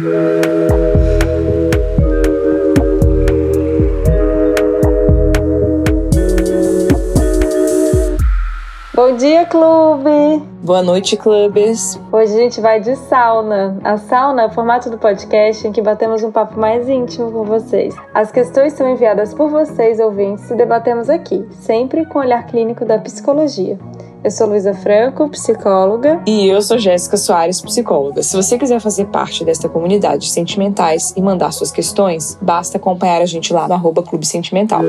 Bom dia, clube! Boa noite, clubes! Hoje a gente vai de sauna. A sauna é o formato do podcast em que batemos um papo mais íntimo com vocês. As questões são enviadas por vocês, ouvintes, e debatemos aqui, sempre com o olhar clínico da psicologia. Eu sou Luísa Franco, psicóloga. E eu sou Jéssica Soares, psicóloga. Se você quiser fazer parte desta comunidade de sentimentais e mandar suas questões, basta acompanhar a gente lá no arroba Clube Sentimental.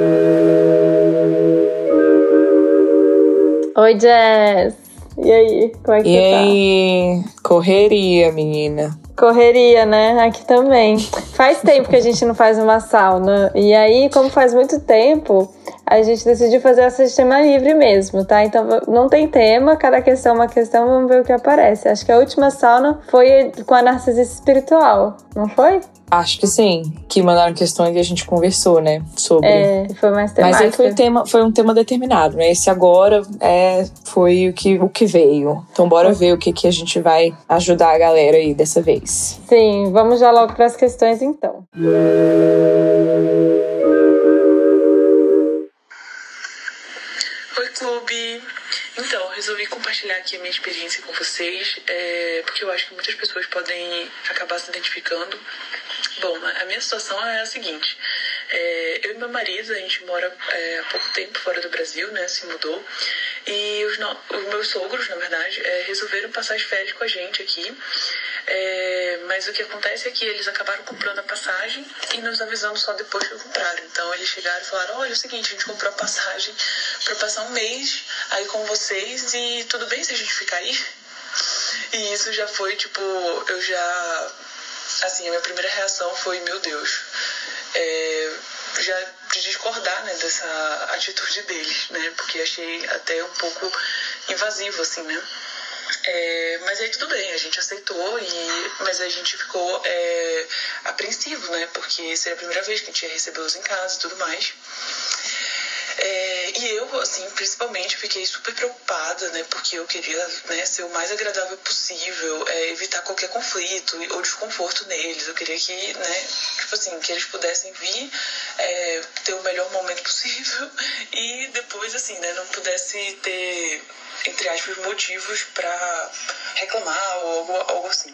Oi, Jess! E aí, como é que e você tá? aí, correria, menina. Correria, né? Aqui também. Faz tempo que a gente não faz uma sauna. E aí, como faz muito tempo, a gente decidiu fazer essa de tema livre mesmo, tá? Então não tem tema, cada questão é uma questão, vamos ver o que aparece. Acho que a última sauna foi com a narcisista espiritual, não foi? Acho que sim. Que mandaram questões e a gente conversou, né? Sobre. É, foi mais temática. Mas aí foi, um tema, foi um tema determinado, né? Esse agora é, foi o que, o que veio. Então bora ver o que, que a gente vai ajudar a galera aí dessa vez. Sim, vamos já logo para as questões então. Oi, clube! Então, resolvi compartilhar aqui a minha experiência com vocês, é, porque eu acho que muitas pessoas podem acabar se identificando. Bom, a minha situação é a seguinte: é, eu e meu marido, a gente mora é, há pouco tempo fora do Brasil, né? Se mudou. E os, no, os meus sogros, na verdade, é, resolveram passar as férias com a gente aqui. É, mas o que acontece é que eles acabaram comprando a passagem e nos avisando só depois que compraram. Então eles chegaram e falaram: olha, é o seguinte, a gente comprou a passagem para passar um mês aí com vocês e tudo bem se a gente ficar aí? E isso já foi tipo, eu já. Assim, a minha primeira reação foi: meu Deus. É, já de discordar né, dessa atitude deles, né? Porque achei até um pouco invasivo, assim, né? É, mas aí tudo bem, a gente aceitou, e, mas a gente ficou é, apreensivo, né? Porque seria a primeira vez que a gente ia recebê-los em casa e tudo mais. É, e eu, assim, principalmente fiquei super preocupada, né? Porque eu queria né, ser o mais agradável possível, é, evitar qualquer conflito ou desconforto neles. Eu queria que, né, tipo assim, que eles pudessem vir, é, ter o melhor momento possível e depois, assim, né, não pudesse ter, entre aspas, motivos para reclamar ou algo, algo assim.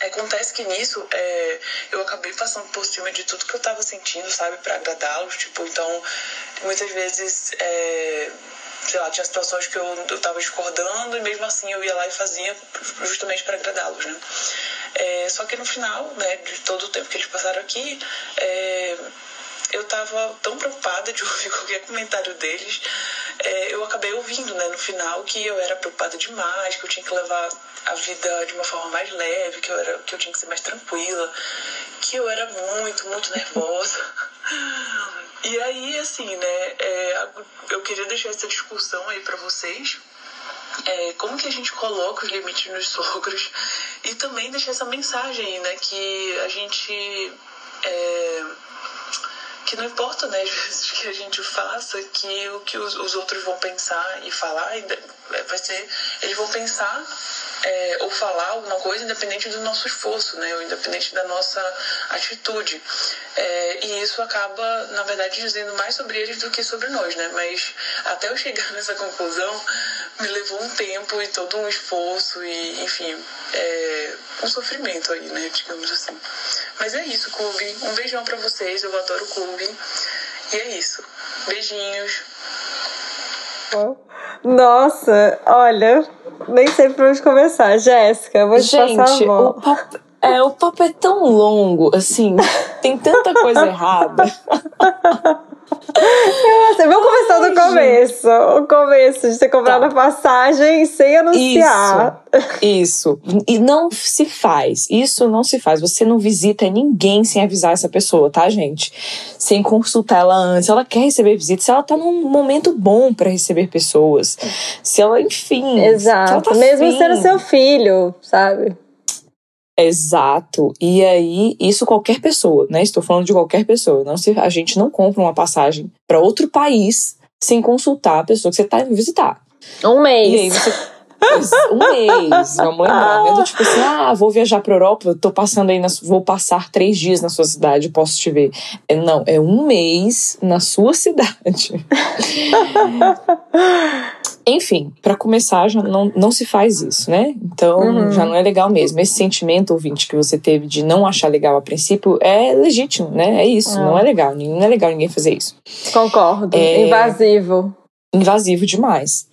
Acontece que nisso é, eu acabei passando por cima de tudo que eu tava sentindo, sabe, para agradá-los. Tipo, então, muitas vezes, é, sei lá, tinha situações que eu, eu tava discordando e mesmo assim eu ia lá e fazia justamente para agradá-los, né? É, só que no final, né, de todo o tempo que eles passaram aqui, é, eu tava tão preocupada de ouvir qualquer comentário deles, é, eu acabei ouvindo, né, no final, que eu era preocupada demais, que eu tinha que levar a vida de uma forma mais leve, que eu, era, que eu tinha que ser mais tranquila, que eu era muito, muito nervosa. E aí, assim, né, é, eu queria deixar essa discussão aí para vocês. É, como que a gente coloca os limites nos sogros e também deixar essa mensagem, né, que a gente é, que não importa, né, às vezes que a gente faça, que o que os, os outros vão pensar e falar, vai ser, eles vão pensar é, ou falar alguma coisa independente do nosso esforço, né, ou independente da nossa atitude. É, e isso acaba, na verdade, dizendo mais sobre eles do que sobre nós, né, mas até eu chegar nessa conclusão, me levou um tempo e todo um esforço e, enfim, é, um sofrimento aí, né, digamos assim. Mas é isso, clube. Um beijão para vocês, eu adoro o clube. E é isso. Beijinhos. Nossa, olha, nem sei por onde começar. Jéssica, vou te Gente, passar a mão. o papo, é, o papo é tão longo, assim, tem tanta coisa errada. Nossa, vamos começar do começo. O começo de ter comprado Tá. a passagem sem anunciar. Isso, isso. E não se faz. Isso não se faz. Você não visita ninguém sem avisar essa pessoa, tá, gente? Sem consultar ela antes. Ela quer receber visita, se ela tá num momento bom pra receber pessoas. Se ela, enfim. Exato. se ela tá Mesmo sendo seu filho, sabe? Exato. E aí, isso qualquer pessoa, né? Estou falando de qualquer pessoa. Não se, a gente não compra uma passagem pra outro país sem consultar a pessoa que você tá indo visitar. Um mês. E aí você. Um mês. Não é do tipo assim, ah, vou viajar pra Europa, tô passando aí, na, vou passar três dias na sua cidade, posso te ver. É, não, é um mês na sua cidade. Enfim, para começar, já não, não se faz isso, né? Então, uhum. já não é legal mesmo. Esse sentimento, ouvinte, que você teve de não achar legal a princípio é legítimo, né? É isso, não é legal. Não é legal ninguém fazer isso. Concordo. É... Invasivo. Invasivo demais.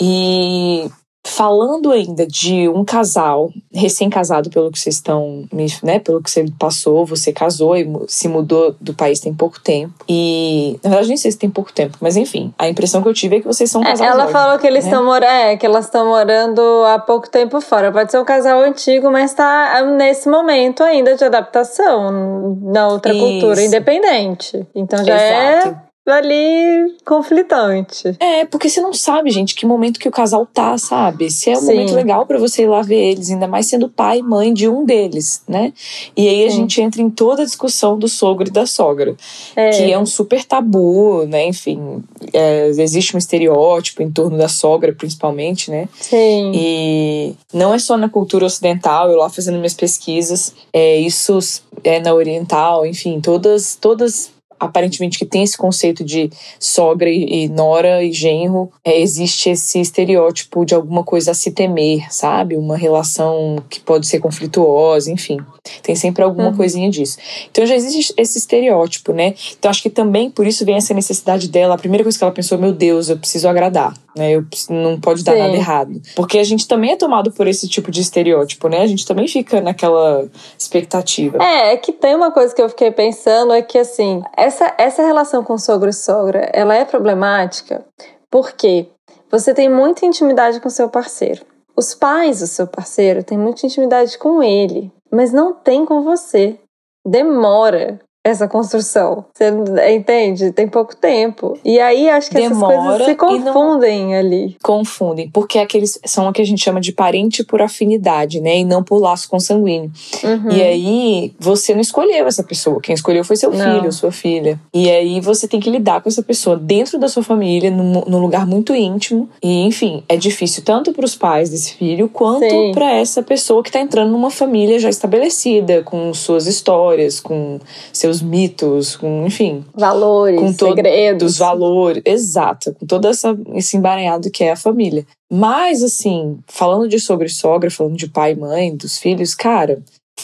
E Falando ainda de um casal recém-casado, pelo que vocês estão, né, pelo que você passou, você casou e se mudou do país tem pouco tempo. E, na verdade, nem sei se tem pouco tempo, mas enfim, a impressão que eu tive é que vocês são um é, casal. Ela falou que eles estão né? morando, é, que elas estão morando há pouco tempo fora. Pode ser um casal antigo, mas está nesse momento ainda de adaptação na outra Isso. cultura independente. Então já é Exato. é ali conflitante. É, porque você não sabe, gente, que momento que o casal tá, sabe? Se é um Sim. momento legal para você ir lá ver eles, ainda mais sendo pai e mãe de um deles, né? E aí Sim. a gente entra em toda a discussão do sogro e da sogra, é. que é um super tabu, né? Enfim, é, existe um estereótipo em torno da sogra, principalmente, né? Sim. E não é só na cultura ocidental, eu lá fazendo minhas pesquisas, é, isso é na oriental, enfim, todas, todas aparentemente que tem esse conceito de sogra e, nora e genro, é, existe esse estereótipo de alguma coisa a se temer, sabe? Uma relação que pode ser conflituosa, enfim. Tem sempre alguma uhum. coisinha disso. Então já existe esse estereótipo, né? Então acho que também por isso vem essa necessidade dela. A primeira coisa que ela pensou, meu Deus, eu preciso agradar, né? Eu não pode dar Sim. nada errado. Porque a gente também é tomado por esse tipo de estereótipo, né? A gente também fica naquela expectativa. É, é que tem uma coisa que eu fiquei pensando é que assim, essa essa relação com sogro e sogra, ela é problemática porque você tem muita intimidade com seu parceiro. Os pais do seu parceiro têm muita intimidade com ele mas não tem com você. Demora essa construção. Você entende? Tem pouco tempo. E aí acho que Demora essas coisas se confundem não... ali. Confundem, porque aqueles são o que a gente chama de parente por afinidade, né? E não por laço consanguíneo. Uhum. E aí você não escolheu essa pessoa. Quem escolheu foi seu não. filho, sua filha. E aí você tem que lidar com essa pessoa dentro da sua família, num, num lugar muito íntimo. E enfim, é difícil tanto para os pais desse filho quanto para essa pessoa que tá entrando numa família já estabelecida, com suas histórias, com seus seus mitos, com, enfim. Valores, com segredos. Os valores, exato, com todo essa, esse embaranhado que é a família. Mas, assim, falando de sobre sogra, falando de pai e mãe, dos filhos, cara,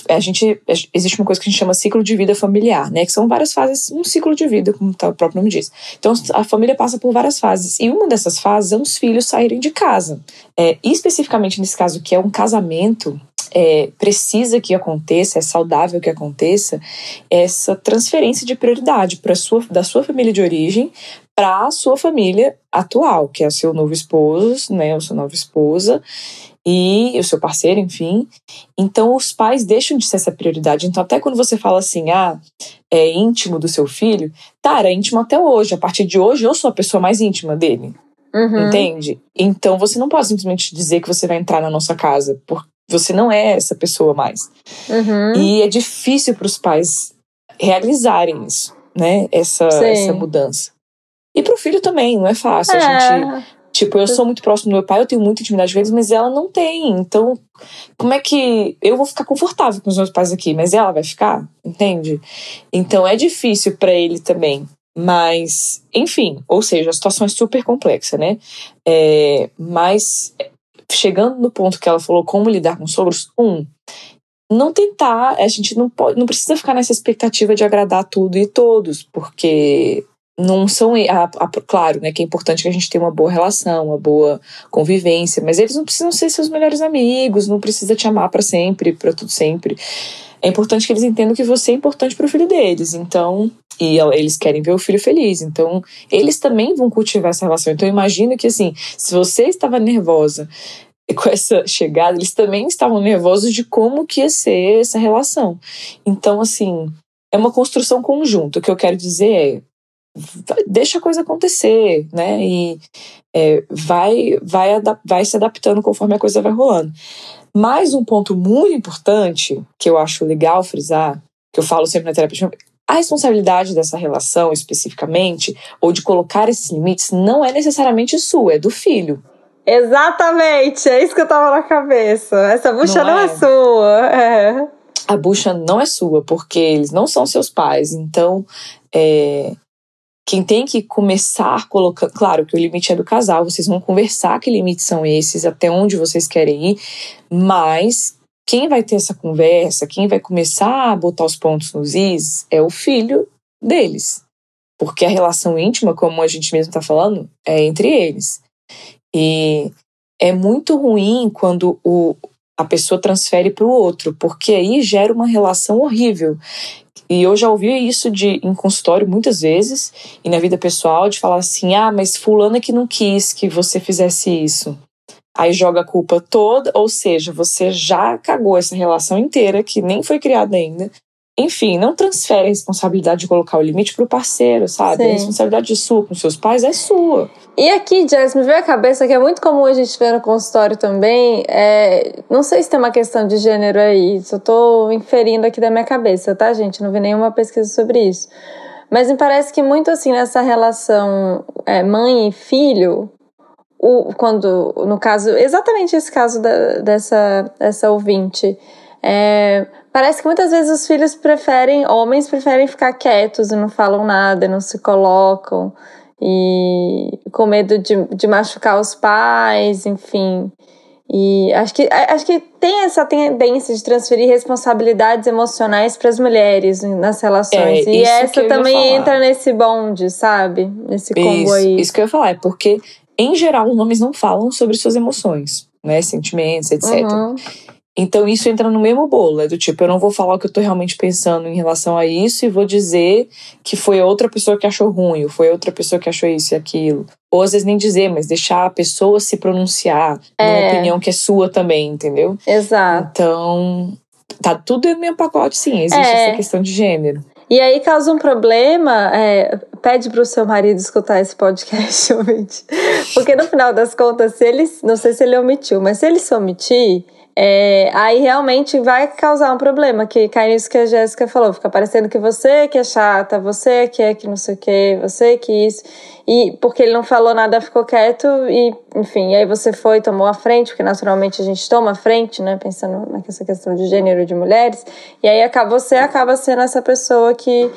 a gente existe uma coisa que a gente chama ciclo de vida familiar, né? Que são várias fases, um ciclo de vida, como tá o próprio nome diz. Então a família passa por várias fases e uma dessas fases é os filhos saírem de casa. É, especificamente nesse caso que é um casamento, é, precisa que aconteça, é saudável que aconteça, essa transferência de prioridade para sua, da sua família de origem para a sua família atual, que é o seu novo esposo, né, a sua nova esposa e o seu parceiro, enfim. Então, os pais deixam de ser essa prioridade. Então, até quando você fala assim, ah, é íntimo do seu filho, tá, é íntimo até hoje. A partir de hoje, eu sou a pessoa mais íntima dele. Uhum. Entende? Então, você não pode simplesmente dizer que você vai entrar na nossa casa, por, você não é essa pessoa mais. Uhum. E é difícil para os pais realizarem isso, né? Essa, essa mudança. E para o filho também, não é fácil. É. A gente, tipo, eu sou muito próximo do meu pai, eu tenho muita intimidade com eles, mas ela não tem. Então, como é que eu vou ficar confortável com os meus pais aqui, mas ela vai ficar? Entende? Então é difícil para ele também. Mas, enfim, ou seja, a situação é super complexa, né? É, mas chegando no ponto que ela falou como lidar com sogros, um, não tentar, a gente não pode, não precisa ficar nessa expectativa de agradar tudo e todos, porque não são, a, a, claro, né, que é importante que a gente tenha uma boa relação, uma boa convivência, mas eles não precisam ser seus melhores amigos, não precisa te amar para sempre, para tudo sempre. É importante que eles entendam que você é importante para o filho deles, então e eles querem ver o filho feliz. Então, eles também vão cultivar essa relação. Então, imagina que, assim, se você estava nervosa com essa chegada, eles também estavam nervosos de como que ia ser essa relação. Então, assim, é uma construção conjunta. O que eu quero dizer é deixa a coisa acontecer, né? E é, vai, vai, vai se adaptando conforme a coisa vai rolando. Mais um ponto muito importante que eu acho legal frisar, que eu falo sempre na terapia, a responsabilidade dessa relação especificamente, ou de colocar esses limites, não é necessariamente sua, é do filho. Exatamente, é isso que eu tava na cabeça. Essa bucha não, não é. é. sua. É. A bucha não é sua, porque eles não são seus pais. Então, é, quem tem que começar colocando. Claro que o limite é do casal, vocês vão conversar que limites são esses, até onde vocês querem ir, mas quem vai ter essa conversa, quem vai começar a botar os pontos nos is é o filho deles. Porque a relação íntima, como a gente mesmo está falando, é entre eles. E é muito ruim quando o, a pessoa transfere para o outro, porque aí gera uma relação horrível. E eu já ouvi isso de, em consultório muitas vezes, e na vida pessoal, de falar assim: ah, mas fulano é que não quis que você fizesse isso. Aí joga a culpa toda, ou seja, você já cagou essa relação inteira, que nem foi criada ainda, enfim, não transfere a responsabilidade de colocar o limite pro parceiro, sabe? Sim. A responsabilidade sua com seus pais é sua. E aqui, Jess, me veio a cabeça que é muito comum a gente ver no consultório também. É, não sei se tem uma questão de gênero aí, só tô inferindo aqui da minha cabeça, tá, gente? Não vi nenhuma pesquisa sobre isso. Mas me parece que muito assim nessa relação é, mãe e filho, o, quando, no caso, exatamente esse caso da, dessa, dessa ouvinte, é, parece que muitas vezes os filhos preferem, homens preferem ficar quietos e não falam nada, não se colocam, e com medo de, de machucar os pais, enfim. E acho que, acho que tem essa tendência de transferir responsabilidades emocionais para as mulheres nas relações. É, e essa também entra nesse bonde, sabe? Nesse combo isso, aí. Isso que eu ia falar, é porque, em geral, os homens não falam sobre suas emoções, né? Sentimentos, etc. Uhum. Então isso entra no mesmo bolo, é do tipo, eu não vou falar o que eu tô realmente pensando em relação a isso e vou dizer que foi outra pessoa que achou ruim, ou foi outra pessoa que achou isso e aquilo. Ou às vezes nem dizer, mas deixar a pessoa se pronunciar é. numa opinião que é sua também, entendeu? Exato. Então, tá tudo no mesmo pacote, sim, existe é. essa questão de gênero. E aí causa um problema, é, pede pro seu marido escutar esse podcast, ouvinte. Porque no final das contas, se ele, não sei se ele omitiu, mas se ele se omitir, é, aí realmente vai causar um problema, que cai nisso que a Jéssica falou, fica parecendo que você que é chata, você que é que não sei o que, você que isso, e porque ele não falou nada, ficou quieto, e enfim, aí você foi, tomou a frente, porque naturalmente a gente toma a frente, né, pensando nessa questão de gênero de mulheres, e aí você acaba sendo essa pessoa que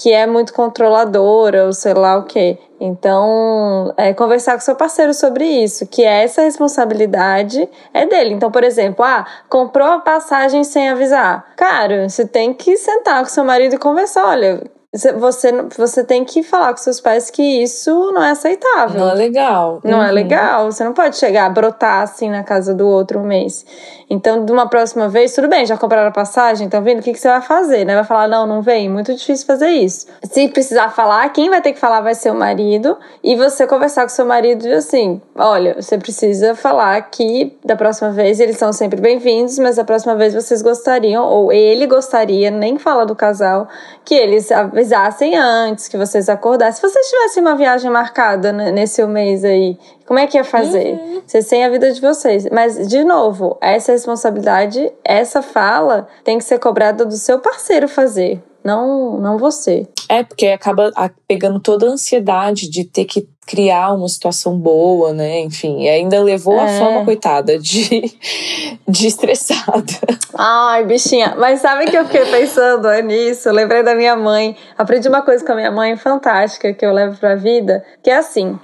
que é muito controladora ou sei lá o que. Então, é, conversar com seu parceiro sobre isso, que é essa responsabilidade é dele. Então, por exemplo, ah, comprou a passagem sem avisar. Cara, você tem que sentar com seu marido e conversar. Olha, você, você tem que falar com seus pais que isso não é aceitável. Não é legal. Não é uhum. é legal. Você não pode chegar, brotar assim na casa do outro um mês. Então, de uma próxima vez, tudo bem, já compraram a passagem, tá vendo? O que, que você vai fazer, né? Vai falar, não, não vem. Muito difícil fazer isso. Se precisar falar, quem vai ter que falar vai ser o marido. E você conversar com seu marido e assim: olha, você precisa falar que da próxima vez eles são sempre bem-vindos, mas da próxima vez vocês gostariam, ou ele gostaria, nem fala do casal, que eles avisassem antes, que vocês acordassem. Se vocês tivessem uma viagem marcada nesse mês aí, como é que ia fazer? Uhum. Vocês têm a vida de vocês. Mas, de novo, essa responsabilidade, essa fala, tem que ser cobrada do seu parceiro fazer, não, não você. É, porque acaba pegando toda a ansiedade de ter que criar uma situação boa, né? Enfim, e ainda levou é. a fama, coitada, de, de estressada. Ai, bichinha. Mas sabe que eu fiquei pensando nisso? Eu lembrei da minha mãe. Aprendi uma coisa com a minha mãe fantástica que eu levo pra vida, que é assim.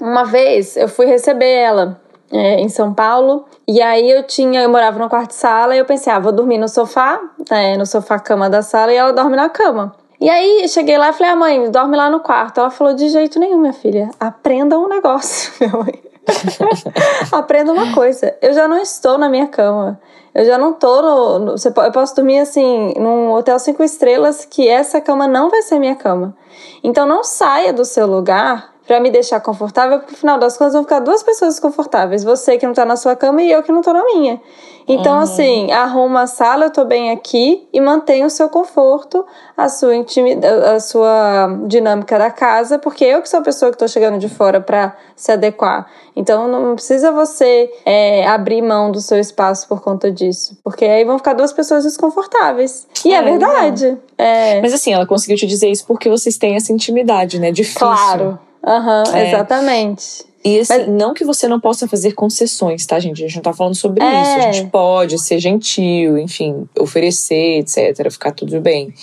Uma vez eu fui receber ela é, em São Paulo. E aí eu tinha, eu morava no quarto de sala e eu pensei, ah, vou dormir no sofá, né, no sofá cama da sala e ela dorme na cama. E aí cheguei lá e falei, ah, mãe, dorme lá no quarto. Ela falou, de jeito nenhum, minha filha, aprenda um negócio, minha mãe. aprenda uma coisa, eu já não estou na minha cama. Eu já não tô no, no. Eu posso dormir assim, num hotel cinco estrelas, que essa cama não vai ser minha cama. Então não saia do seu lugar para me deixar confortável, porque no final das contas vão ficar duas pessoas desconfortáveis. Você que não tá na sua cama e eu que não tô na minha. Então, uhum. assim, arruma a sala, eu tô bem aqui e mantenha o seu conforto, a sua intimidade, a sua dinâmica da casa, porque eu que sou a pessoa que tô chegando de fora para se adequar. Então, não precisa você é, abrir mão do seu espaço por conta disso, porque aí vão ficar duas pessoas desconfortáveis. E é, é verdade. É. Mas assim, ela conseguiu te dizer isso porque vocês têm essa intimidade, né? Difícil. Claro. Aham, uhum, é. exatamente. E assim, Mas... não que você não possa fazer concessões, tá, gente? A gente não tá falando sobre é. isso. A gente pode ser gentil, enfim, oferecer, etc., ficar tudo bem.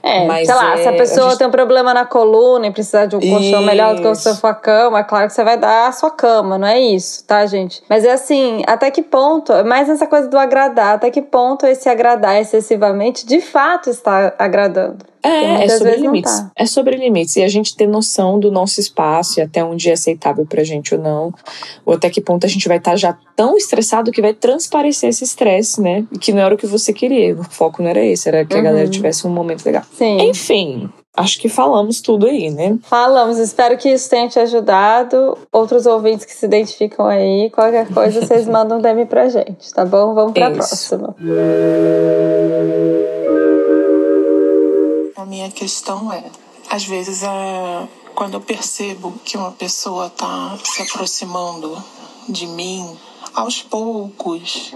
É, Mas sei lá, é, se a pessoa a gente... tem um problema na coluna e precisar de um colchão melhor do que a sua cama, é claro que você vai dar a sua cama, não é isso, tá, gente? Mas é assim, até que ponto, é mais nessa coisa do agradar, até que ponto esse agradar excessivamente de fato está agradando? É, é sobre limites. Tá. É sobre limites. E a gente ter noção do nosso espaço e até onde é aceitável pra gente ou não. Ou até que ponto a gente vai estar tá já tão estressado que vai transparecer esse estresse, né? Que não era o que você queria. O foco não era esse, era que uhum. a galera tivesse um momento legal. Sim. Enfim, acho que falamos tudo aí, né? Falamos, espero que isso tenha te ajudado. Outros ouvintes que se identificam aí, qualquer coisa, vocês mandam um DM pra gente, tá bom? Vamos pra isso. próxima. A minha questão é, às vezes é quando eu percebo que uma pessoa tá se aproximando de mim aos poucos,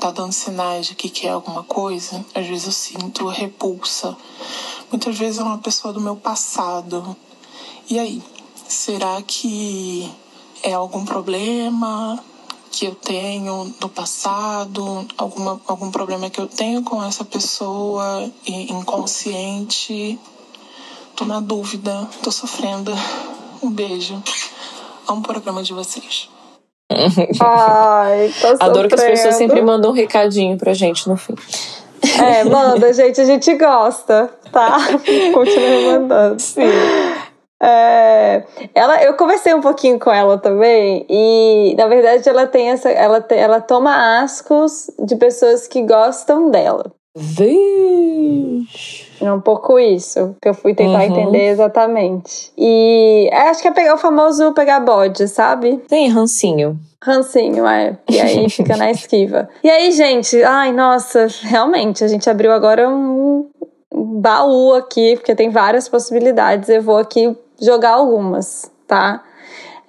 tá dando sinais de que quer alguma coisa, às vezes eu sinto repulsa. Muitas vezes é uma pessoa do meu passado. E aí, será que é algum problema? Que eu tenho no passado, alguma, algum problema que eu tenho com essa pessoa inconsciente. Tô na dúvida, tô sofrendo. Um beijo. Amo o programa de vocês. Ai, tô Adoro que as pessoas sempre mandam um recadinho pra gente no fim. É, manda, gente, a gente gosta, tá? Continua mandando. Sim. É, ela, eu conversei um pouquinho com ela também e na verdade ela tem essa, ela, ela toma ascos de pessoas que gostam dela. Vixe. É um pouco isso que eu fui tentar uhum. entender exatamente. E é, acho que é pegar o famoso pegar bode, sabe? Tem rancinho. Rancinho, é. E aí fica na esquiva. E aí, gente, ai, nossa, realmente, a gente abriu agora um baú aqui, porque tem várias possibilidades. Eu vou aqui jogar algumas, tá?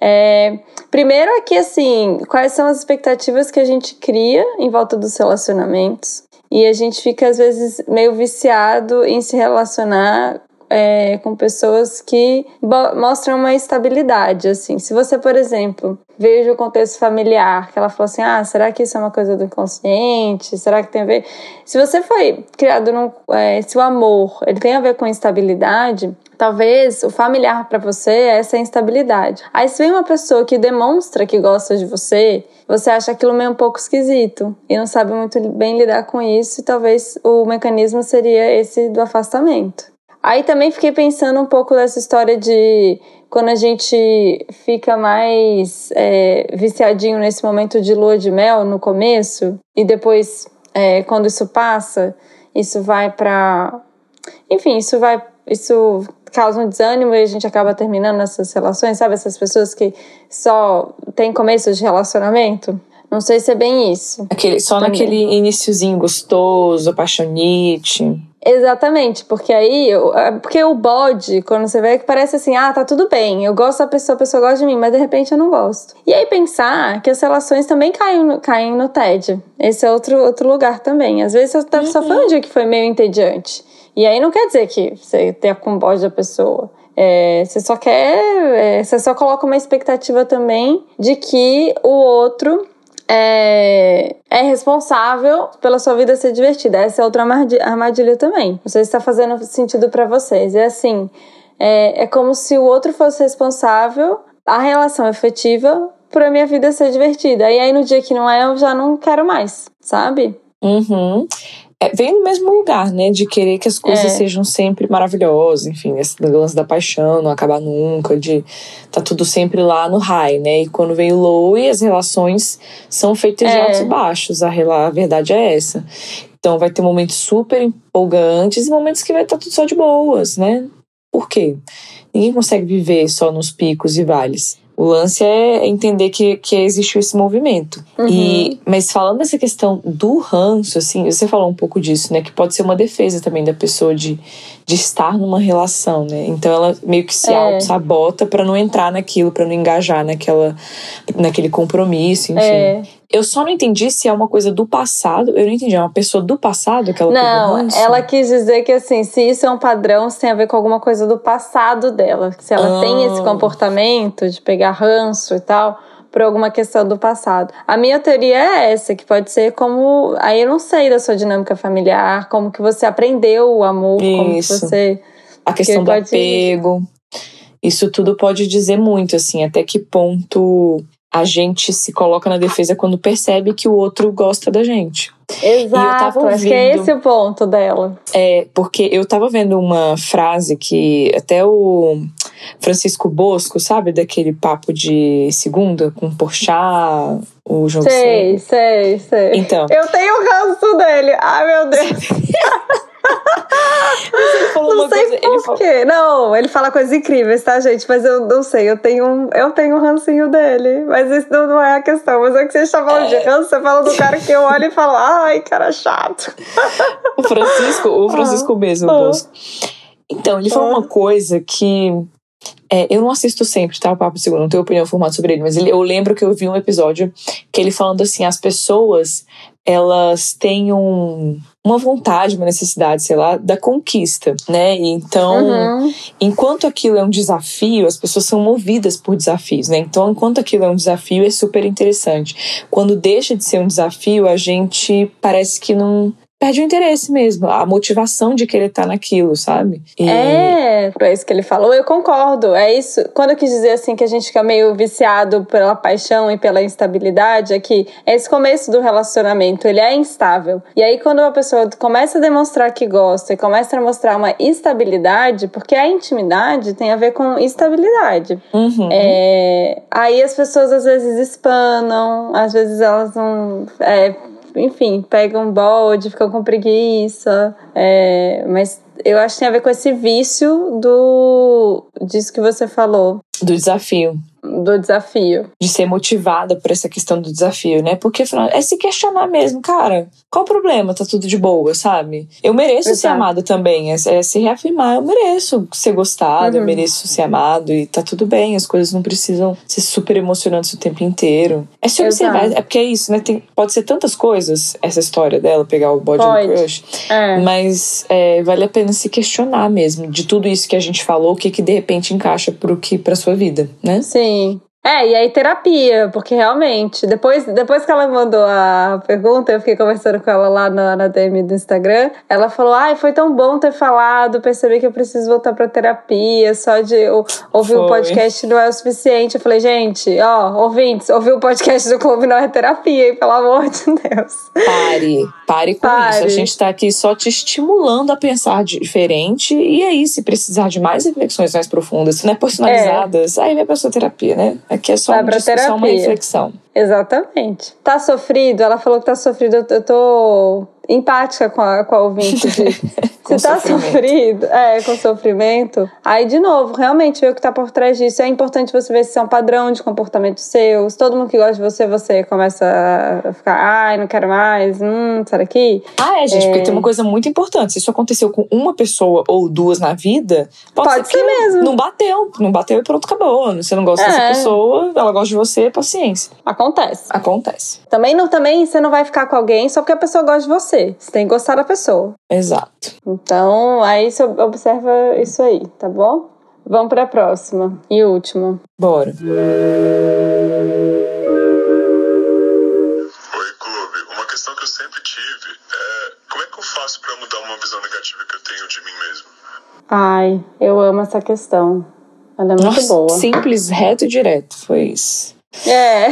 É, primeiro aqui, assim, quais são as expectativas que a gente cria em volta dos relacionamentos? E a gente fica, às vezes, meio viciado em se relacionar é, com pessoas que mostram uma estabilidade, assim. Se você, por exemplo, veja o contexto familiar, que ela falou assim, ah, será que isso é uma coisa do inconsciente? Será que tem a ver... Se você foi criado num... É, se o amor, ele tem a ver com instabilidade, Talvez o familiar para você é essa instabilidade. Aí se vem uma pessoa que demonstra que gosta de você, você acha aquilo meio um pouco esquisito e não sabe muito bem lidar com isso, e talvez o mecanismo seria esse do afastamento. Aí também fiquei pensando um pouco dessa história de quando a gente fica mais é, viciadinho nesse momento de lua de mel no começo e depois, é, quando isso passa, isso vai para. Enfim, isso vai. Isso causa um desânimo e a gente acaba terminando essas relações, sabe? Essas pessoas que só têm começo de relacionamento. Não sei se é bem isso. Aquele, só naquele iníciozinho gostoso, apaixonite. Exatamente, porque aí, é, porque o bode, quando você vê que parece assim, ah, tá tudo bem, eu gosto da pessoa, a pessoa gosta de mim, mas de repente eu não gosto. E aí pensar que as relações também caem, caem no TED. Esse é outro, outro lugar também. Às vezes uhum. só foi um dia que foi meio entediante. E aí não quer dizer que você tenha com bode da pessoa. É, você só quer. É, você só coloca uma expectativa também de que o outro é, é, responsável pela sua vida ser divertida. Essa é outra armadilha também. Não sei se está fazendo sentido para vocês. É assim: é, é como se o outro fosse responsável, a relação efetiva, por a minha vida ser divertida. E aí no dia que não é, eu já não quero mais, sabe? Uhum é, vem no mesmo lugar, né? De querer que as coisas é. sejam sempre maravilhosas, enfim, esse lance da paixão, não acabar nunca, de tá tudo sempre lá no high, né? E quando vem o low e as relações são feitas de é. altos e baixos, a, a verdade é essa. Então vai ter momentos super empolgantes e momentos que vai estar tá tudo só de boas, né? Por quê? Ninguém consegue viver só nos picos e vales. O lance é entender que, que existiu esse movimento. Uhum. E, mas falando dessa questão do ranço, assim, você falou um pouco disso, né? Que pode ser uma defesa também da pessoa de, de estar numa relação, né? Então ela meio que se é. auto-sabota para não entrar naquilo, para não engajar naquela, naquele compromisso, enfim. É. Eu só não entendi se é uma coisa do passado. Eu não entendi, é uma pessoa do passado que ela Não, ela quis dizer que assim, se isso é um padrão, isso tem a ver com alguma coisa do passado dela. Se ela Ah. tem esse comportamento de pegar ranço e tal, por alguma questão do passado. A minha teoria é essa, que pode ser como. Aí eu não sei da sua dinâmica familiar, como que você aprendeu o amor, como que Isso. você. A questão do pode- apego. Isso tudo pode dizer muito, assim, até que ponto a gente se coloca na defesa quando percebe que o outro gosta da gente. Exato, tava acho que é ouvindo- esse o ponto dela. É, porque eu tava vendo uma frase que até o Francisco Bosco, sabe, daquele papo de segunda com o Porchat, o João Sei, Vicente. sei, sei. Então, Eu tenho o ranço dele. Ai, meu Deus. falou Não uma sei coisa, por falou, quê. Não, ele fala coisas incríveis, tá, gente? Mas eu não sei, eu tenho um, eu tenho um rancinho dele. Mas isso não, não é a questão. Mas é que você está falando de ranço, você fala do cara que eu olho e falo, ai, cara chato. o Francisco, o Francisco mesmo, o Ah. Bosco. Então, ele falou Ah. uma coisa que é, eu não assisto sempre, tá? O Papo Segundo, não tenho opinião formada sobre ele, mas ele, eu lembro que eu vi um episódio que ele falando assim: as pessoas elas têm um, uma vontade, uma necessidade, sei lá, da conquista, né? Então, Uhum. enquanto aquilo é um desafio, as pessoas são movidas por desafios, né? Então, enquanto aquilo é um desafio, é super interessante. Quando deixa de ser um desafio, a gente parece que não perde o interesse mesmo, a motivação de querer estar naquilo, sabe? E- É, é isso que ele falou, eu concordo. É isso. Quando eu quis dizer assim que a gente fica meio viciado pela paixão e pela instabilidade, é que esse começo do relacionamento, ele é instável. E aí quando uma pessoa começa a demonstrar que gosta e começa a mostrar uma instabilidade, porque a intimidade tem a ver com estabilidade. Uhum. É, aí as pessoas às vezes espanam, às vezes elas não. é, enfim, pegam bode, ficam com preguiça. é, mas eu acho que tem a ver com esse vício do. disso que você falou, Do desafio. do desafio. De ser motivada por essa questão do desafio, né? Porque afinal, é se questionar mesmo, cara. Qual o problema? Tá tudo de boa, sabe? Eu mereço ser Exato. amada também. É, é se reafirmar. Eu mereço ser gostado, eu Uhum. mereço ser amado. E tá tudo bem. As coisas não precisam ser super emocionantes o tempo inteiro. É se observar. Exato. É porque é isso, né? Tem, pode ser tantas coisas, essa história dela, pegar o bode Pode. crush. É. Mas é, vale a pena se questionar mesmo de tudo isso que a gente falou, o que, que de repente encaixa pro que pra sua vida, né? Sim. É, e aí terapia, porque realmente, depois, depois que ela mandou a pergunta, eu fiquei conversando com ela lá na, na DM do Instagram, ela falou, ai, foi tão bom ter falado, percebi que eu preciso voltar pra terapia, só de ou- ouvir o Foi. podcast não é o suficiente. Eu falei, gente, ó, ouvintes, ouvir o podcast do clube não é terapia, hein, pelo amor de Deus. Pare, pare com Pare. isso. A gente tá aqui só te estimulando a pensar diferente. E aí, se precisar de mais reflexões mais profundas, né, personalizadas, aí vai pra sua terapia, né? Aqui é só Vai uma discussão, uma reflexão. Exatamente. Tá sofrido? Ela falou que tá sofrido. Eu tô empática com a, com a ouvinte. De, Com se tá sofrido, é, com sofrimento. Aí, de novo, realmente ver o que tá por trás disso. É importante você ver se isso é um padrão de comportamento seu. Se todo mundo que gosta de você, você começa a ficar, ai, não quero mais, hum, sai daqui. Ah, é, gente, porque tem uma coisa muito importante. Se isso aconteceu com uma pessoa ou duas na vida, pode, Pode ser, ser mesmo. não bateu. Não bateu e pronto, acabou. Você não gosta É. dessa pessoa, ela gosta de você, paciência. Acontece. Acontece. Também, não, também você não vai ficar com alguém só porque a pessoa gosta de você. Você tem que gostar da pessoa. Exato. Então, aí você observa isso aí, tá bom? Vamos pra próxima e última. Bora. Oi, Clube. Uma questão que eu sempre tive é como é que eu faço pra mudar uma visão negativa que eu tenho de mim mesmo? Ai, eu amo essa questão. Ela é muito Nossa, boa. Simples, reto e direto. Foi isso. É.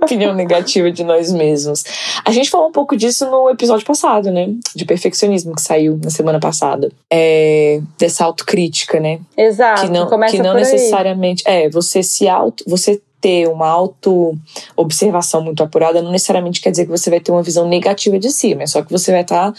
Opinião negativa de nós mesmos. A gente falou um pouco disso no episódio passado, né? De perfeccionismo que saiu na semana passada. É, dessa autocrítica, né? Exato. que não, Começa que não por aí. necessariamente. É, você se auto. Você ter uma auto-observação muito apurada não necessariamente quer dizer que você vai ter uma visão negativa de si, mas só que você vai estar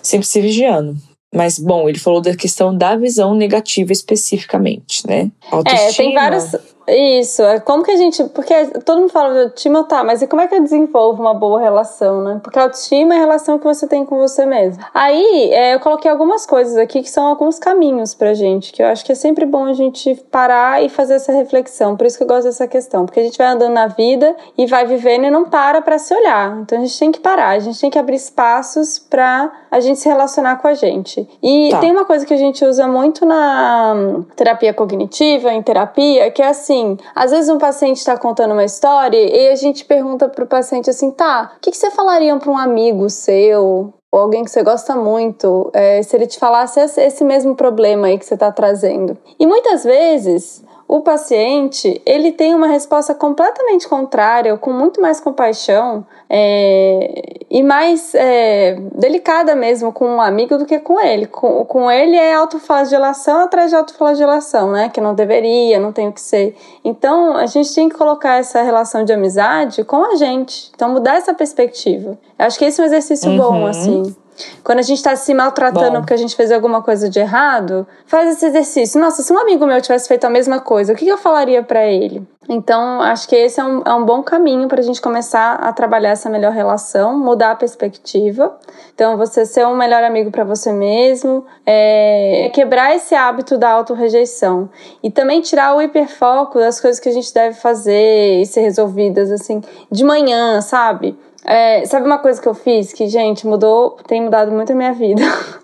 sempre se vigiando. Mas, bom, ele falou da questão da visão negativa especificamente, né? É, Autoestima. tem vários. Isso, é como que a gente. Porque todo mundo fala de autoestima, tá, mas e como é que eu desenvolvo uma boa relação, né? Porque a autoestima é a relação que você tem com você mesmo. Aí é, eu coloquei algumas coisas aqui que são alguns caminhos pra gente, que eu acho que é sempre bom a gente parar e fazer essa reflexão. Por isso que eu gosto dessa questão, porque a gente vai andando na vida e vai vivendo e não para pra se olhar. Então a gente tem que parar, a gente tem que abrir espaços pra a gente se relacionar com a gente. E tá. tem uma coisa que a gente usa muito na terapia cognitiva, em terapia, que é assim: às vezes um paciente está contando uma história e a gente pergunta pro paciente assim, tá, o que, que você falaria para um amigo seu? Ou alguém que você gosta muito, é, se ele te falasse esse mesmo problema aí que você está trazendo. E muitas vezes o paciente ele tem uma resposta completamente contrária, com muito mais compaixão é, e mais é, delicada mesmo com um amigo do que com ele. Com, com ele é autoflagelação atrás de autoflagelação, né? Que não deveria, não tem o que ser. Então a gente tem que colocar essa relação de amizade com a gente. Então mudar essa perspectiva. Eu acho que esse é um exercício uhum. bom, assim. Quando a gente tá se maltratando Bom. porque a gente fez alguma coisa de errado, faz esse exercício. Nossa, se um amigo meu tivesse feito a mesma coisa, o que eu falaria para ele? Então, acho que esse é um, é um bom caminho para a gente começar a trabalhar essa melhor relação, mudar a perspectiva. Então, você ser um melhor amigo para você mesmo, é, quebrar esse hábito da autorrejeição. E também tirar o hiperfoco das coisas que a gente deve fazer e ser resolvidas, assim, de manhã, sabe? É, sabe uma coisa que eu fiz que, gente, mudou, tem mudado muito a minha vida?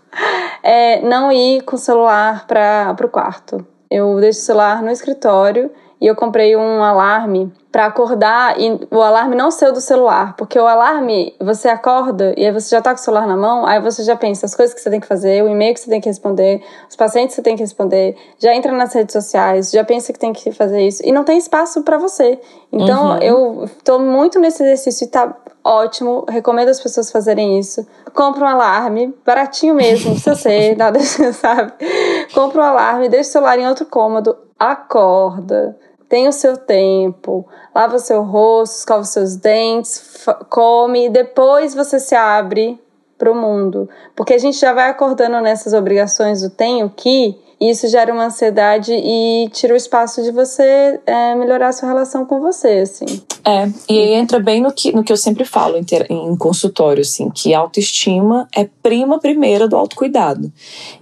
é não ir com o celular para o quarto. Eu deixo o celular no escritório e eu comprei um alarme para acordar e o alarme não saiu do celular, porque o alarme você acorda e aí você já tá com o celular na mão, aí você já pensa as coisas que você tem que fazer, o e-mail que você tem que responder, os pacientes que você tem que responder, já entra nas redes sociais, já pensa que tem que fazer isso e não tem espaço para você. Então uhum. eu tô muito nesse exercício e tá ótimo, recomendo as pessoas fazerem isso. Compra um alarme, baratinho mesmo, precisa ser, nada, sabe? Compra um alarme, deixa o celular em outro cômodo, acorda tem o seu tempo, lava seu rosto, escova seus dentes, come, e depois você se abre para o mundo. Porque a gente já vai acordando nessas obrigações do tenho que, e isso gera uma ansiedade e tira o espaço de você é, melhorar sua relação com você, assim. É, e aí entra bem no que, no que eu sempre falo em, ter, em consultório, assim, que autoestima é prima primeira do autocuidado.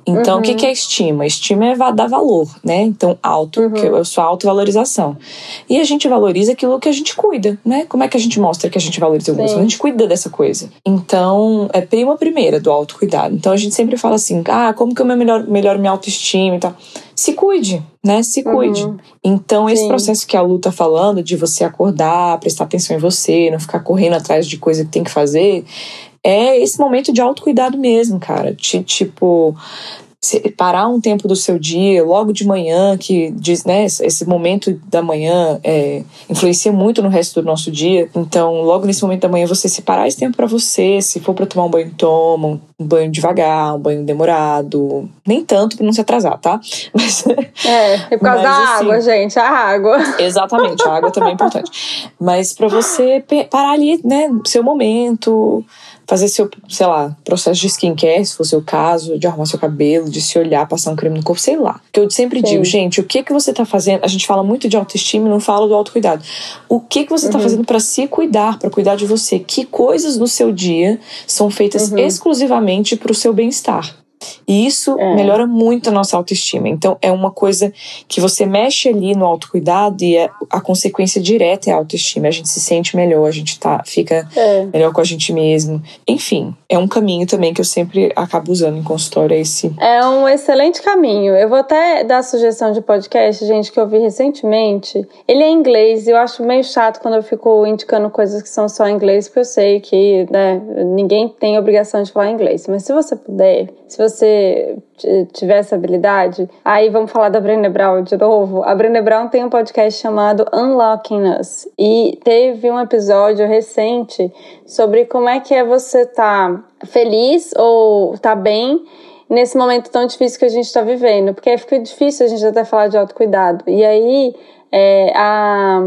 Então, uhum. o que, que é estima? Estima é dar valor, né? Então, auto, uhum. que é a sua autovalorização. E a gente valoriza aquilo que a gente cuida, né? Como é que a gente mostra que a gente valoriza alguma coisa? A gente cuida dessa coisa. Então, é prima primeira do autocuidado. Então, a gente sempre fala assim, ah, como que eu melhor, melhoro minha autoestima e tal? Se cuide, né? Se cuide. Uhum. Então, esse Sim. processo que a Lu tá falando, de você acordar, prestar atenção em você, não ficar correndo atrás de coisa que tem que fazer, é esse momento de autocuidado mesmo, cara. Tipo, parar um tempo do seu dia, logo de manhã, que diz, né, esse momento da manhã é, influencia muito no resto do nosso dia. Então, logo nesse momento da manhã, você separar esse tempo para você, se for para tomar um banho, toma, um banho devagar, um banho demorado, nem tanto para não se atrasar, tá? Mas, é, é por causa mas, da assim, água, gente, a água. Exatamente, a água também é importante. Mas para você parar ali, né, seu momento, fazer seu, sei lá, processo de skincare, se for o seu caso, de arrumar seu cabelo, de se olhar, passar um creme no corpo, sei lá. Que eu sempre Sim. digo, gente, o que que você tá fazendo? A gente fala muito de autoestima e não fala do autocuidado. O que que você tá uhum. tá fazendo para se cuidar, para cuidar de você? Que coisas no seu dia são feitas uhum. exclusivamente para o seu bem-estar? E isso é. melhora muito a nossa autoestima. Então, é uma coisa que você mexe ali no autocuidado e é, a consequência direta é a autoestima. A gente se sente melhor, a gente tá, fica é. melhor com a gente mesmo. Enfim, é um caminho também que eu sempre acabo usando em consultório. É esse. É um excelente caminho. Eu vou até dar sugestão de podcast, gente, que eu vi recentemente. Ele é em inglês e eu acho meio chato quando eu fico indicando coisas que são só em inglês, porque eu sei que né, ninguém tem obrigação de falar inglês. Mas se você puder, se você você tiver essa habilidade, aí vamos falar da Brené Brown de novo. A Brené Brown tem um podcast chamado Unlocking Us e teve um episódio recente sobre como é que é você tá feliz ou tá bem nesse momento tão difícil que a gente está vivendo, porque fica difícil a gente até falar de autocuidado. E aí é, a,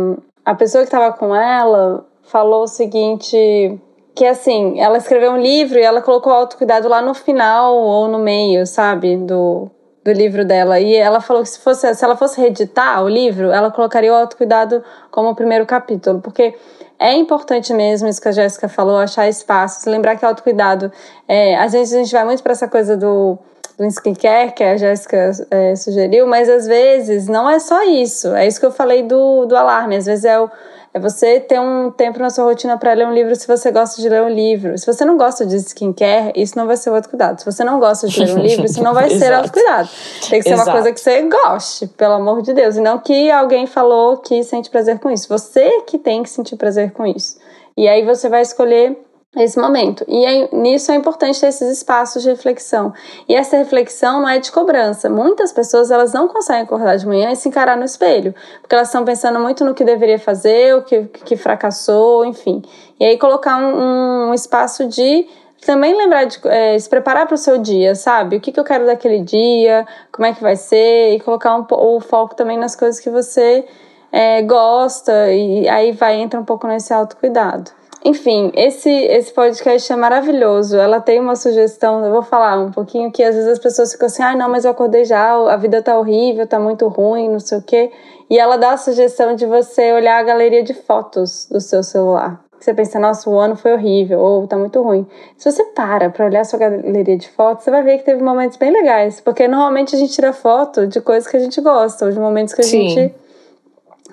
a pessoa que estava com ela falou o seguinte que assim, ela escreveu um livro e ela colocou o autocuidado lá no final ou no meio, sabe? Do. do livro dela. E ela falou que se, fosse, se ela fosse reeditar o livro, ela colocaria o autocuidado como o primeiro capítulo, porque é importante mesmo isso que a Jéssica falou, achar espaços, lembrar que autocuidado, é, às vezes a gente vai muito para essa coisa do do skincare que a Jéssica é, sugeriu, mas às vezes não é só isso. É isso que eu falei do, do alarme. Às vezes é o, é você ter um tempo na sua rotina para ler um livro se você gosta de ler um livro. Se você não gosta de skincare, isso não vai ser o autocuidado. Se você não gosta de ler um livro, isso não vai ser autocuidado. Tem que ser Exato. uma coisa que você goste, pelo amor de Deus. E não que alguém falou que sente prazer com isso. Você que tem que sentir prazer com isso. E aí você vai escolher esse momento. E é, nisso é importante ter esses espaços de reflexão. E essa reflexão não é de cobrança. Muitas pessoas elas não conseguem acordar de manhã e se encarar no espelho, porque elas estão pensando muito no que deveria fazer, o que, que fracassou, enfim. E aí colocar um, um espaço de também lembrar de é, se preparar para o seu dia, sabe? O que, que eu quero daquele dia, como é que vai ser, e colocar um, o foco também nas coisas que você é, gosta, e aí vai entra um pouco nesse autocuidado. Enfim, esse, esse podcast é maravilhoso. Ela tem uma sugestão, eu vou falar um pouquinho, que às vezes as pessoas ficam assim, ah, não, mas eu acordei já, a vida tá horrível, tá muito ruim, não sei o quê. E ela dá a sugestão de você olhar a galeria de fotos do seu celular. Você pensa, nossa, o ano foi horrível, ou tá muito ruim. Se você para pra olhar a sua galeria de fotos, você vai ver que teve momentos bem legais. Porque normalmente a gente tira foto de coisas que a gente gosta, ou de momentos que a Sim. gente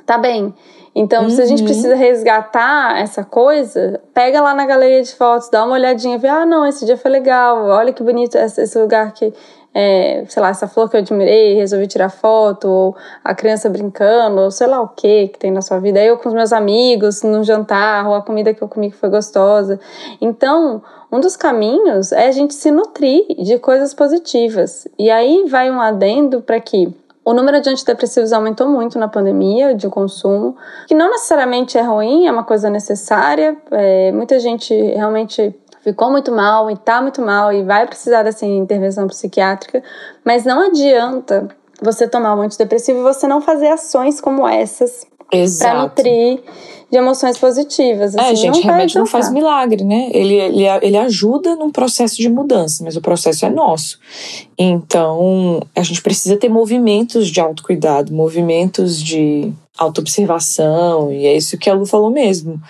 tá bem. Então, uhum. se a gente uhum. precisa resgatar essa coisa, pega lá na galeria de fotos, dá uma olhadinha, vê, ah, não, esse dia foi legal, olha que bonito esse lugar que, é, sei lá, essa flor que eu admirei, resolvi tirar foto, ou a criança brincando, ou sei lá o que que tem na sua vida. Eu com os meus amigos, no jantar, ou a comida que eu comi que foi gostosa. Então, um dos caminhos é a gente se nutrir de coisas positivas. E aí vai um adendo para que o número de antidepressivos aumentou muito na pandemia de consumo, que não necessariamente é ruim, é uma coisa necessária. É, muita gente realmente ficou muito mal e está muito mal e vai precisar dessa intervenção psiquiátrica, mas não adianta você tomar um antidepressivo e você não fazer ações como essas para nutrir de emoções positivas. Assim, é, gente, remédio não faz milagre, né? Ele, ele, ele ajuda num processo de mudança, mas o processo é nosso. Então, a gente precisa ter movimentos de autocuidado, movimentos de autoobservação, e é isso que a Lu falou mesmo.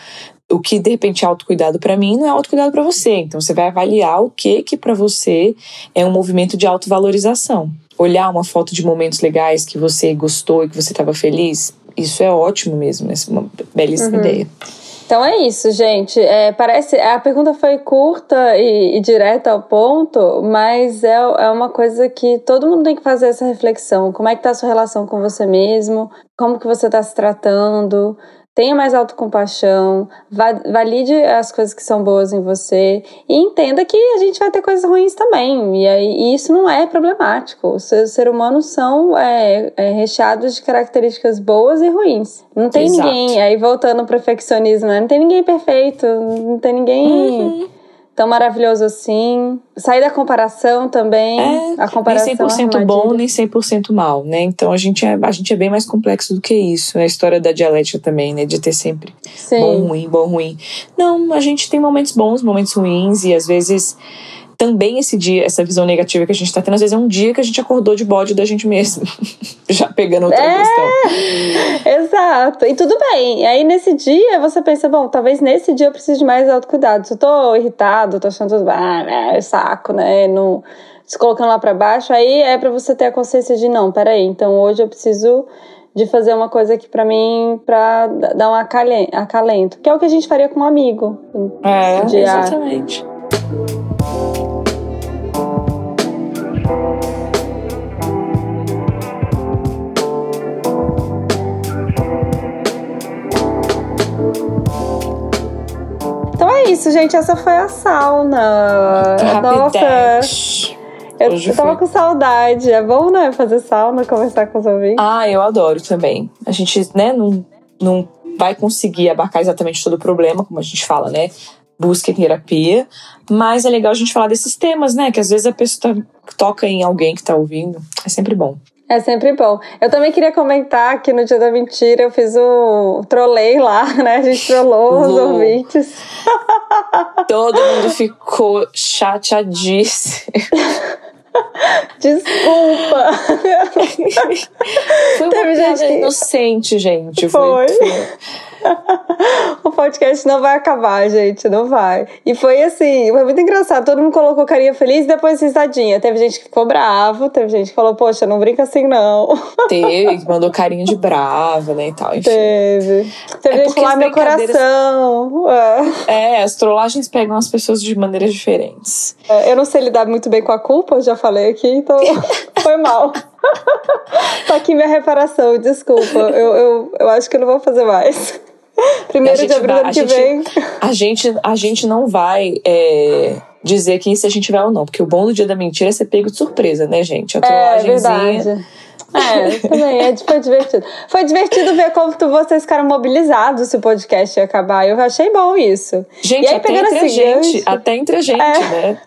O que de repente é autocuidado para mim não é autocuidado para você. Então você vai avaliar o que que para você é um movimento de autovalorização. Olhar uma foto de momentos legais que você gostou e que você estava feliz, isso é ótimo mesmo, é uma belíssima uhum. ideia. Então é isso, gente. É, parece a pergunta foi curta e, e direta ao ponto, mas é, é uma coisa que todo mundo tem que fazer essa reflexão. Como é que tá a sua relação com você mesmo? Como que você está se tratando? Tenha mais autocompaixão, valide as coisas que são boas em você e entenda que a gente vai ter coisas ruins também. E, aí, isso não é problemático. Os seres humanos são é, é, recheados de características boas e ruins. Não tem Exato. ninguém, aí voltando ao perfeccionismo, né? não tem ninguém perfeito, não tem ninguém. Uhum tão maravilhoso assim. Sair da comparação também. É, a comparação nem 100% é bom, nem 100% mal, né? Então a gente, é, a gente é bem mais complexo do que isso. É a história da dialética também, né? De ter sempre Sim. bom, ruim, bom, ruim. Não, a gente tem momentos bons, momentos ruins e às vezes também esse dia, essa visão negativa que a gente está tendo, às vezes é um dia que a gente acordou de bode da gente mesmo. Já pegando outra é, questão. Exato. E tudo bem. Aí nesse dia você pensa, bom, talvez nesse dia eu precise de mais autocuidado. Se eu tô irritado, tô achando tudo, ah, é saco, né? Não, se colocando lá para baixo, aí é para você ter a consciência de não, peraí, então hoje eu preciso de fazer uma coisa aqui para mim para dar um acalento, que é o que a gente faria com um amigo. É, exatamente. é isso, gente. Essa foi a sauna. Nossa. Eu, eu tava foi... com saudade. É bom, né? Fazer sauna, conversar com os ouvintes. Ah, eu adoro também. A gente, né, não, não vai conseguir abarcar exatamente todo o problema, como a gente fala, né? Busca terapia. Mas é legal a gente falar desses temas, né? Que às vezes a pessoa tá, toca em alguém que tá ouvindo. É sempre bom. É sempre bom. Eu também queria comentar que no dia da mentira eu fiz o trolei lá, né? A gente trollou os ouvintes. Todo mundo ficou chateadíssimo. Desculpa. Foi uma Teve gente que- inocente, gente. Foi. foi. o podcast não vai acabar, gente, não vai. E foi assim, foi muito engraçado. Todo mundo colocou carinha feliz e depois risadinha. Teve gente que ficou bravo, teve gente que falou, poxa, não brinca assim não. Teve, que mandou carinho de brava, né, e tal. Enfim. Teve. Teve É gente lá, meu brincadeiras- coração. É. É, as trollagens pegam as pessoas de maneiras diferentes. É, Eu não sei lidar muito bem com a culpa, eu já falei aqui, então foi mal. tá aqui minha reparação, desculpa. Eu, eu, eu acho que eu não vou fazer mais. Primeiro A de abril vai- a que gente- vem. A gente, a gente não vai é, dizer que se a gente vai ou não, porque o bom do dia da mentira é ser pego de surpresa, né, gente? A É verdade. É, também é, foi divertido. Foi divertido ver como tu- vocês ficaram mobilizados se o podcast ia acabar. Eu achei bom isso. Gente, aí, até entre a esse gente, até entre a gente, É. né?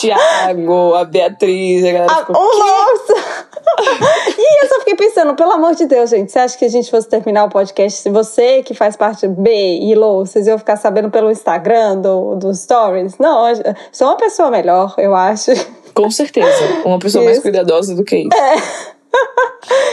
Tiago, a Beatriz, a galera Ah, ficou. oh, nossa! e eu só fiquei pensando, pelo amor de Deus, gente, você acha que a gente fosse terminar o podcast, se você que faz parte B e Lô, vocês iam ficar sabendo pelo Instagram, do, do Stories? Não, sou uma pessoa melhor, eu acho. Com certeza. Uma pessoa mais Isso. cuidadosa do que isso.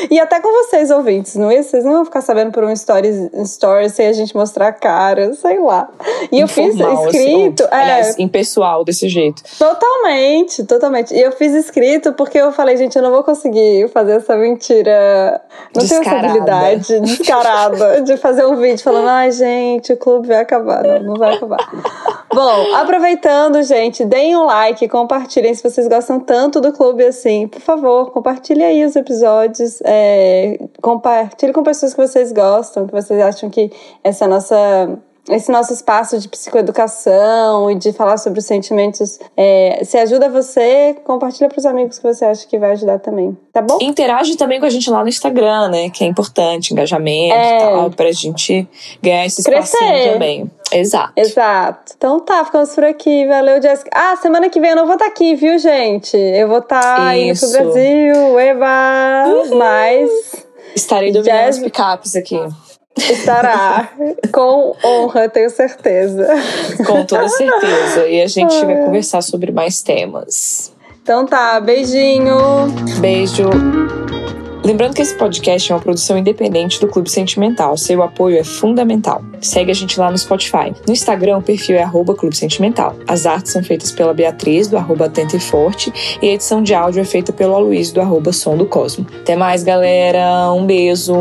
E até com vocês, ouvintes, não é? Vocês não vão ficar sabendo por um stories, stories sem a gente mostrar a cara, sei lá. E eu fiz Informal, assim, escrito. ou, é, Aliás, impessoal desse jeito. Totalmente, totalmente. E eu fiz escrito porque eu falei, gente, eu não vou conseguir fazer essa mentira. Não tenho essa Descarada. habilidade descarada de fazer um vídeo falando, ai, gente, o clube vai acabar. Não, não vai acabar. Bom, aproveitando, gente, deem um like, compartilhem se vocês gostam tanto do clube assim. Por favor, compartilhe aí os episódios. É, compartilhe com pessoas que vocês gostam, que vocês acham que essa nossa esse nosso espaço de psicoeducação e de falar sobre os sentimentos, é, se ajuda você, compartilha para os amigos que você acha que vai ajudar também, tá bom? Interage também com a gente lá no Instagram, né? Que é importante, engajamento É. e tal, pra gente ganhar esse espacinho Crescer. também. Exato. Exato. Então tá, ficamos por aqui. Valeu, Jéssica. Ah, semana que vem eu não vou estar aqui, viu, gente? Eu vou estar indo pro. Brasil. Eba! Mas Estarei dominando Jazz- as picapes aqui. Estará com honra, tenho certeza. Com toda certeza. E a gente Ai. vai conversar sobre mais temas. Então tá, beijinho. Beijo. Lembrando que esse podcast é uma produção independente do Clube Sentimental. Seu apoio é fundamental. Segue a gente lá no Spotify. No Instagram, o perfil é arroba Clube Sentimental. As artes são feitas pela Beatriz, do arroba Atenta e Forte, e a edição de áudio é feita pelo Aloysio, do arroba Som do Cosmo. Até mais, galera. Um beijo.